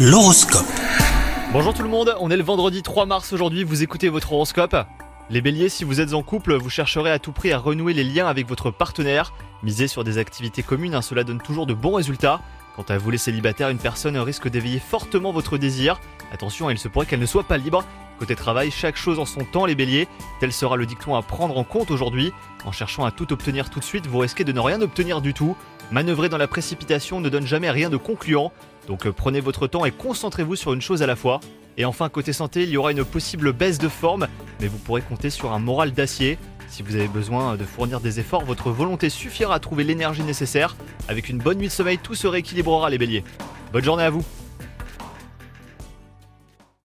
L'horoscope. Bonjour tout le monde, on est le vendredi 3 mars aujourd'hui, vous écoutez votre horoscope. Les béliers, si vous êtes en couple, vous chercherez à tout prix à renouer les liens avec votre partenaire. Misez sur des activités communes, hein, cela donne toujours de bons résultats. Quant à vous les célibataires, une personne risque d'éveiller fortement votre désir. Attention, il se pourrait qu'elle ne soit pas libre. Côté travail, chaque chose en son temps les béliers. Tel sera le dicton à prendre en compte aujourd'hui. En cherchant à tout obtenir tout de suite, vous risquez de ne rien obtenir du tout. Manœuvrer dans la précipitation ne donne jamais rien de concluant. Donc euh, prenez votre temps et concentrez-vous sur une chose à la fois. Et enfin, côté santé, il y aura une possible baisse de forme, mais vous pourrez compter sur un moral d'acier. Si vous avez besoin de fournir des efforts, votre volonté suffira à trouver l'énergie nécessaire. Avec une bonne nuit de sommeil, tout se rééquilibrera les béliers. Bonne journée à vous